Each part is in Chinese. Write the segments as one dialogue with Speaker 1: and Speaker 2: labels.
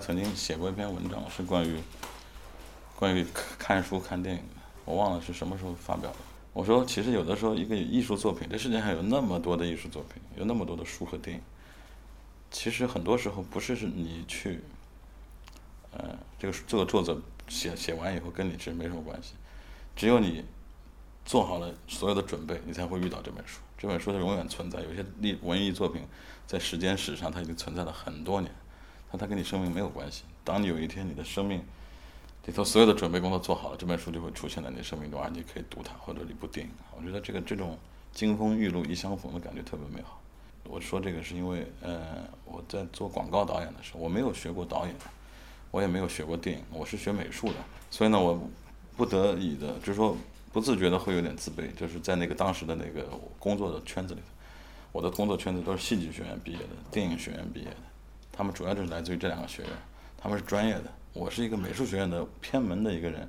Speaker 1: 曾经写过一篇文章，是关于关于看书看电影的，我忘了是什么时候发表的。我说，其实有的时候一个艺术作品，这世界上有那么多的艺术作品，有那么多的书和电影，其实很多时候不是是你去，呃，这个这个作者写写完以后跟你其实没什么关系，只有你做好了所有的准备，你才会遇到这本书。这本书它永远存在。有些历文艺作品在时间史上它已经存在了很多年，但它跟你生命没有关系。当你有一天你的生命，里头所有的准备工作做好了，这本书就会出现在你生命中，而你可以读它，或者一部电影。我觉得这个这种金风玉露一相逢的感觉特别美好。我说这个是因为，呃，我在做广告导演的时候，我没有学过导演，我也没有学过电影，我是学美术的，所以呢，我不得已的，就是说不自觉的会有点自卑，就是在那个当时的那个工作的圈子里头，我的工作圈子都是戏剧学院毕业的，电影学院毕业的，他们主要就是来自于这两个学院，他们是专业的。我是一个美术学院的偏门的一个人，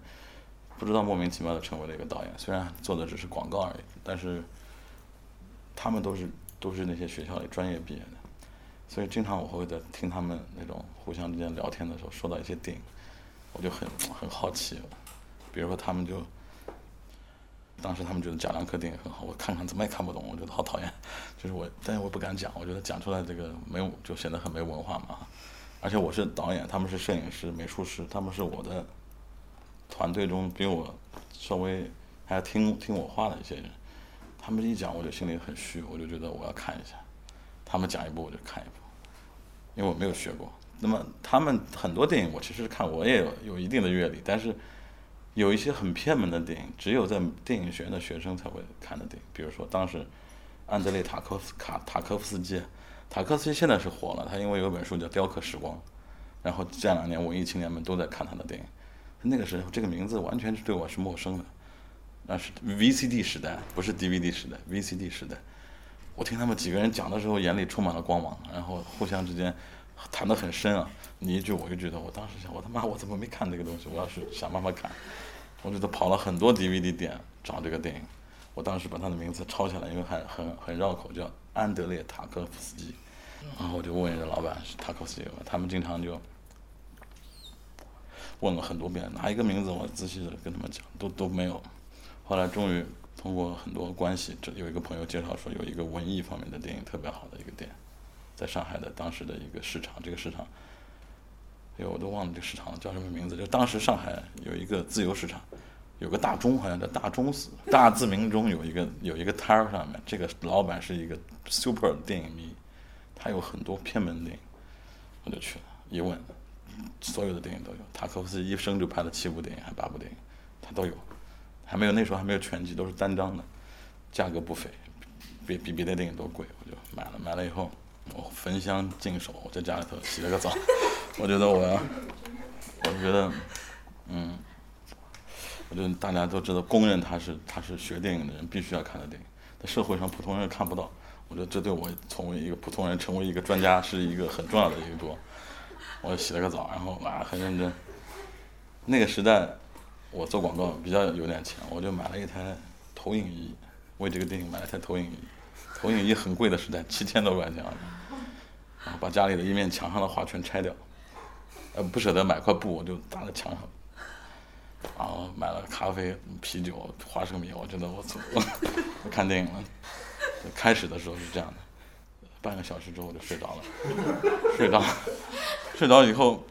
Speaker 1: 不知道莫名其妙的成为了一个导演，虽然做的只是广告而已，但是他们都是都是那些学校里专业毕业的，所以经常我会在听他们那种互相之间聊天的时候说到一些电影，我就很很好奇，比如说他们就当时他们觉得贾樟柯电影很好，我看看怎么也看不懂，我觉得好讨厌，就是我但是我不敢讲，我觉得讲出来这个没有就显得很没文化嘛。而且我是导演，他们是摄影师、美术师，他们是我的团队中比我稍微还要听听我话的一些人。他们一讲，我就心里很虚，我就觉得我要看一下。他们讲一部，我就看一部，因为我没有学过。那么他们很多电影，我其实看我也有有一定的阅历，但是有一些很偏门的电影，只有在电影学院的学生才会看的电影。比如说当时安德烈塔科夫卡塔科夫斯基。塔科夫斯基现在是火了，他因为有本书叫《雕刻时光》，然后这两年文艺青年们都在看他的电影。那个时候这个名字完全是对我是陌生的，那是 VCD 时代，不是 DVD 时代，VCD 时代。我听他们几个人讲的时候，眼里充满了光芒，然后互相之间谈得很深啊，你一句我一句的。我当时想，我他妈我怎么没看这个东西？我要是想办法看，我就得跑了很多 DVD 店找这个电影。我当时把他的名字抄下来，因为很很很绕口，叫安德烈塔科夫斯基。然后我就问人家老板是塔科夫斯基？他们经常就问了很多遍，哪一个名字我仔细的跟他们讲，都都没有。后来终于通过很多关系，这有一个朋友介绍说有一个文艺方面的电影特别好的一个店，在上海的当时的一个市场，这个市场，哎呦我都忘了这个市场叫什么名字，就当时上海有一个自由市场，有个大钟好像叫大钟寺，大自鸣钟有一个有一个摊儿上面，这个老板是一个 super 电影迷。他有很多偏门电影，我就去了。一问，所有的电影都有。塔科夫斯基一生就拍了七部电影，还八部电影，他都有。还没有那时候还没有全集，都是单张的，价格不菲，比比别的电影都贵。我就买了，买了以后，焚香净手，我在家里头洗了个澡。我觉得我要，我觉得，嗯，我觉得大家都知道，公认他是他是学电影的人必须要看的电影，在社会上普通人看不到。我觉得这对我成为一个普通人、成为一个专家是一个很重要的一步。我洗了个澡，然后啊很认真。那个时代，我做广告比较有点钱，我就买了一台投影仪，为这个电影买了台投影仪。投影仪很贵的时代，七千多块钱啊！把家里的一面墙上的画全拆掉，呃不舍得买块布，我就搭在墙上。然后买了咖啡、啤酒、花生米，我觉得我走，我看电影了。开始的时候是这样的，半个小时之后我就睡着了，睡着，睡着以后，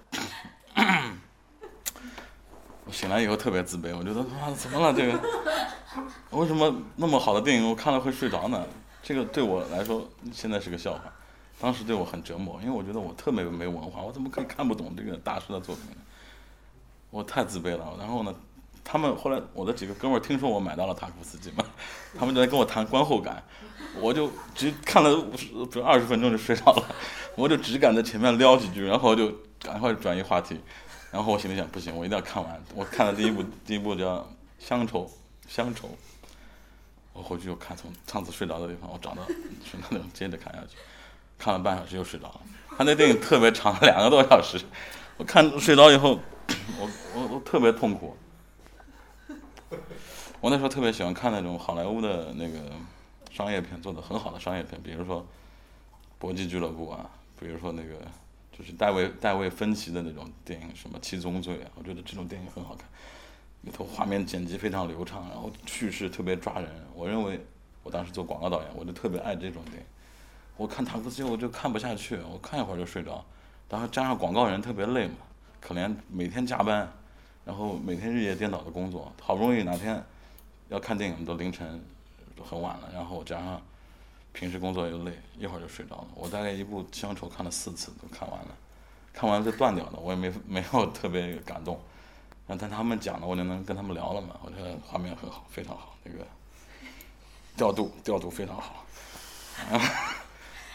Speaker 1: 我醒来以后特别自卑，我觉得妈怎么了这个？为什么那么好的电影我看了会睡着呢？这个对我来说现在是个笑话，当时对我很折磨，因为我觉得我特别没文化，我怎么可以看不懂这个大师的作品呢？我太自卑了。然后呢？他们后来，我的几个哥们儿听说我买到了塔科夫斯基嘛，他们就来跟我谈观后感，我就只看了五十不二十分钟就睡着了，我就只敢在前面撩几句，然后就赶快转移话题，然后我心里想不行，我一定要看完。我看了第一部，第一部叫《乡愁》，乡愁，我回去又看从上次睡着的地方，我找到是那种接着看下去，看了半小时又睡着了。他那电影特别长，两个多小时，我看睡着以后，我我我特别痛苦。我那时候特别喜欢看那种好莱坞的那个商业片，做的很好的商业片，比如说《搏击俱乐部》啊，比如说那个就是戴维戴维芬奇的那种电影，什么《七宗罪》啊，我觉得这种电影很好看，里头画面剪辑非常流畅，然后叙事特别抓人。我认为我当时做广告导演，我就特别爱这种电影。我看塔克斯我就看不下去，我看一会儿就睡着。然后加上广告人特别累嘛，可怜每天加班，然后每天日夜颠倒的工作，好不容易哪天要看电影都凌晨都很晚了，然后加上平时工作又累，一会儿就睡着了。我大概一部《乡愁》看了四次都看完了，看完就断掉了，我也没 没有特别感动。但他们讲了，我就能跟他们聊了嘛。我觉得画面很好，非常好，那个调度调度非常好。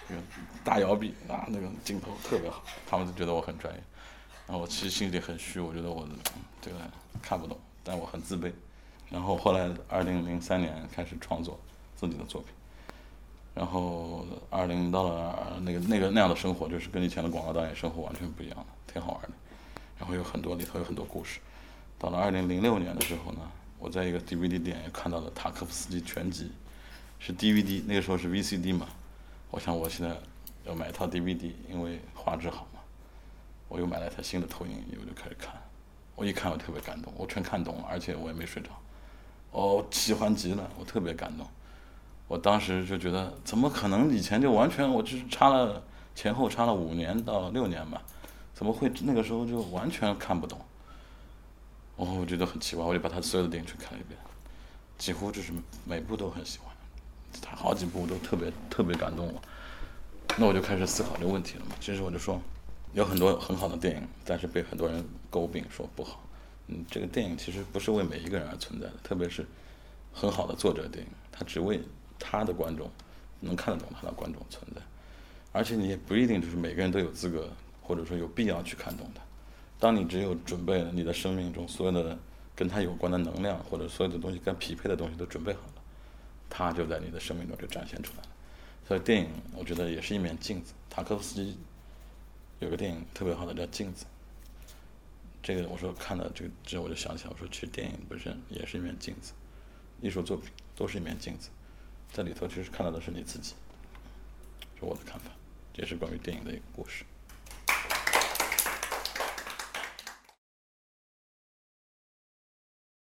Speaker 1: 那个大摇臂啊，那个镜头特别好，他们都觉得我很专业。然后我其实心里很虚，我觉得我这个看不懂，但我很自卑。然后后来二零零三年开始创作自己的作品，然后二零到了那个那个那样的生活，就是跟以前的广告导演生活完全不一样了，挺好玩的。然后有很多里头有很多故事。到了二零零六年的时候呢，我在一个 DVD 店也看到了塔科夫斯基全集，是 DVD，那个时候是 VCD 嘛。我想我现在要买一套 DVD，因为画质好嘛。我又买了一台新的投影仪，我就开始看。我一看我特别感动，我全看懂了，而且我也没睡着。哦，喜欢极了，我特别感动。我当时就觉得，怎么可能以前就完全，我就是差了前后差了五年到六年吧？怎么会那个时候就完全看不懂？哦，我觉得很奇怪，我就把他所有的电影去看了一遍，几乎就是每部都很喜欢。他好几部都特别特别感动我，那我就开始思考这个问题了嘛。其实我就说，有很多很好的电影，但是被很多人诟病说不好。嗯，这个电影其实不是为每一个人而存在的，特别是很好的作者电影，他只为他的观众能看得懂他的观众存在。而且你也不一定就是每个人都有资格或者说有必要去看懂它。当你只有准备了你的生命中所有的跟他有关的能量或者所有的东西跟匹配的东西都准备好了。他就在你的生命中就展现出来了，所以电影我觉得也是一面镜子。塔科夫斯基有个电影特别好的叫《镜子》，这个我说看到这个之后我就想起来，我说其实电影本身也是一面镜子，艺术作品都是一面镜子，在里头其实看到的是你自己，是我的看法，也是关于电影的一个故事。